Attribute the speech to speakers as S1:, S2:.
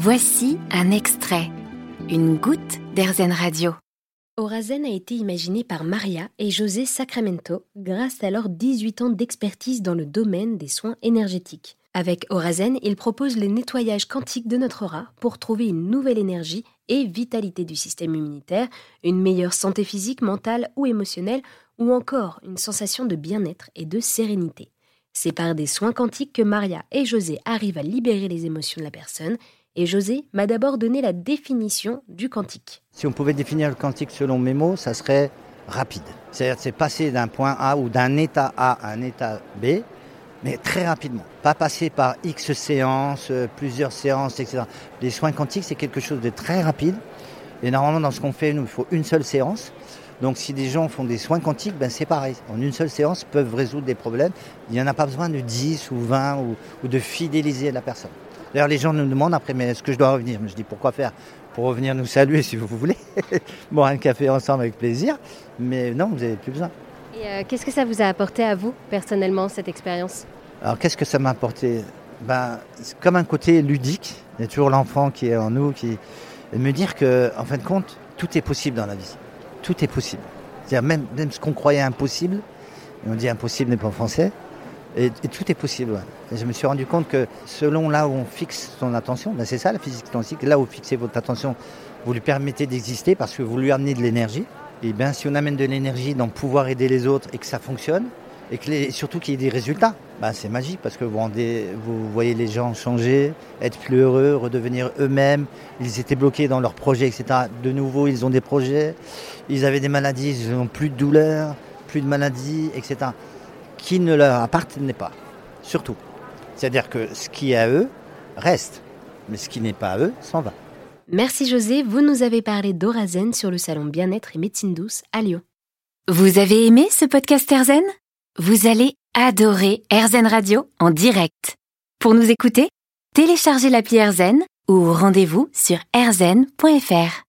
S1: Voici un extrait, une goutte d'Airzen Radio.
S2: Orazen a été imaginé par Maria et José Sacramento grâce à leurs 18 ans d'expertise dans le domaine des soins énergétiques. Avec Orazen, ils proposent le nettoyage quantique de notre aura pour trouver une nouvelle énergie et vitalité du système immunitaire, une meilleure santé physique, mentale ou émotionnelle, ou encore une sensation de bien-être et de sérénité. C'est par des soins quantiques que Maria et José arrivent à libérer les émotions de la personne et José m'a d'abord donné la définition du quantique.
S3: Si on pouvait définir le quantique selon mes mots, ça serait rapide. C'est-à-dire c'est passer d'un point A ou d'un état A à un état B, mais très rapidement. Pas passer par X séances, euh, plusieurs séances, etc. Les soins quantiques, c'est quelque chose de très rapide. Et normalement, dans ce qu'on fait, nous, il faut une seule séance. Donc si des gens font des soins quantiques, ben c'est pareil. En une seule séance, peuvent résoudre des problèmes. Il n'y en a pas besoin de 10 ou 20 ou de fidéliser la personne. D'ailleurs, les gens nous demandent après, mais est-ce que je dois revenir? Je dis, pourquoi faire? Pour revenir nous saluer si vous voulez, boire un café ensemble avec plaisir. Mais non, vous n'avez plus besoin.
S2: Et euh, qu'est-ce que ça vous a apporté à vous, personnellement, cette expérience?
S3: Alors, qu'est-ce que ça m'a apporté? Ben, C'est comme un côté ludique. Il y a toujours l'enfant qui est en nous, qui et me dire que, en fin de compte, tout est possible dans la vie. Tout est possible. C'est-à-dire même, même ce qu'on croyait impossible, et on dit impossible n'est pas en français, et, tout est possible. je me suis rendu compte que selon là où on fixe son attention, ben c'est ça la physique quantique, là où vous fixez votre attention, vous lui permettez d'exister parce que vous lui amenez de l'énergie. Et bien si on amène de l'énergie dans pouvoir aider les autres et que ça fonctionne, et que surtout qu'il y ait des résultats, ben c'est magique parce que vous, vous voyez les gens changer, être plus heureux, redevenir eux-mêmes. Ils étaient bloqués dans leurs projets, etc. De nouveau, ils ont des projets. Ils avaient des maladies, ils n'ont plus de douleurs, plus de maladies, etc qui ne leur appartenait pas. Surtout. C'est-à-dire que ce qui est à eux reste, mais ce qui n'est pas à eux s'en va.
S2: Merci José, vous nous avez parlé d'Orazen sur le salon Bien-être et Médecine Douce à Lyon.
S1: Vous avez aimé ce podcast Erzen? Vous allez adorer Erzen Radio en direct. Pour nous écouter, téléchargez l'appli Erzen ou rendez-vous sur erzen.fr.